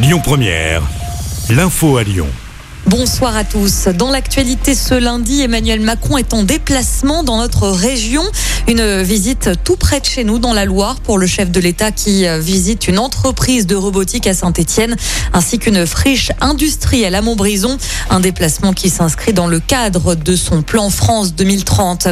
Lyon Première, l'info à Lyon. Bonsoir à tous. Dans l'actualité ce lundi, Emmanuel Macron est en déplacement dans notre région. Une visite tout près de chez nous dans la Loire pour le chef de l'État qui visite une entreprise de robotique à Saint-Etienne ainsi qu'une friche industrielle à Montbrison. Un déplacement qui s'inscrit dans le cadre de son plan France 2030.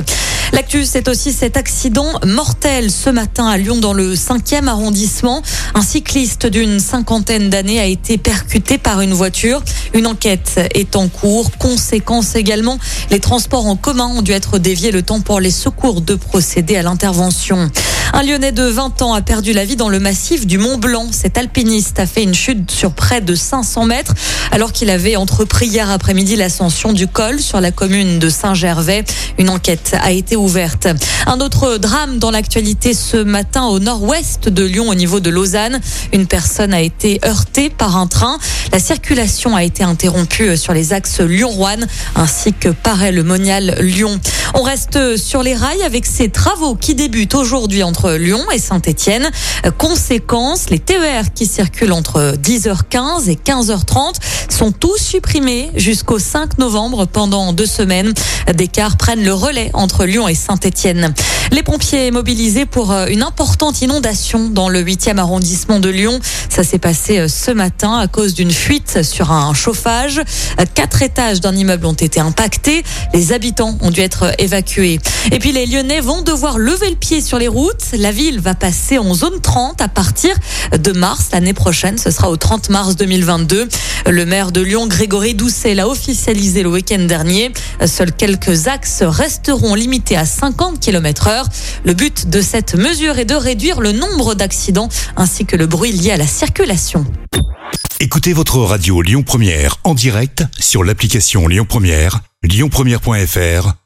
L'actu, c'est aussi cet accident mortel ce matin à Lyon dans le 5e arrondissement. Un cycliste d'une cinquantaine d'années a été percuté par une voiture. Une enquête est en cours. Conséquence également, les transports en commun ont dû être déviés le temps pour les secours de procéder à l'intervention. Un Lyonnais de 20 ans a perdu la vie dans le massif du Mont Blanc. Cet alpiniste a fait une chute sur près de 500 mètres alors qu'il avait entrepris hier après-midi l'ascension du col sur la commune de Saint-Gervais. Une enquête a été ouverte. Un autre drame dans l'actualité ce matin au nord-ouest de Lyon au niveau de Lausanne. Une personne a été heurtée par un train. La circulation a été interrompue sur les axes Lyon-Rouen ainsi que Paray-le-Monial-Lyon. On reste sur les rails avec ces travaux qui débutent aujourd'hui entre Lyon et Saint-Etienne. Conséquence, les TER qui circulent entre 10h15 et 15h30 sont tous supprimés jusqu'au 5 novembre pendant deux semaines. Des cars prennent le relais entre Lyon et Saint-Etienne. Les pompiers mobilisés pour une importante inondation dans le 8e arrondissement de Lyon. Ça s'est passé ce matin à cause d'une fuite sur un chauffage. Quatre étages d'un immeuble ont été impactés. Les habitants ont dû être. Et puis les Lyonnais vont devoir lever le pied sur les routes. La ville va passer en zone 30 à partir de mars l'année prochaine. Ce sera au 30 mars 2022. Le maire de Lyon, Grégory Doucet, l'a officialisé le week-end dernier. Seuls quelques axes resteront limités à 50 km heure. Le but de cette mesure est de réduire le nombre d'accidents ainsi que le bruit lié à la circulation. Écoutez votre radio Lyon Première en direct sur l'application Lyon Première, lyonpremière.fr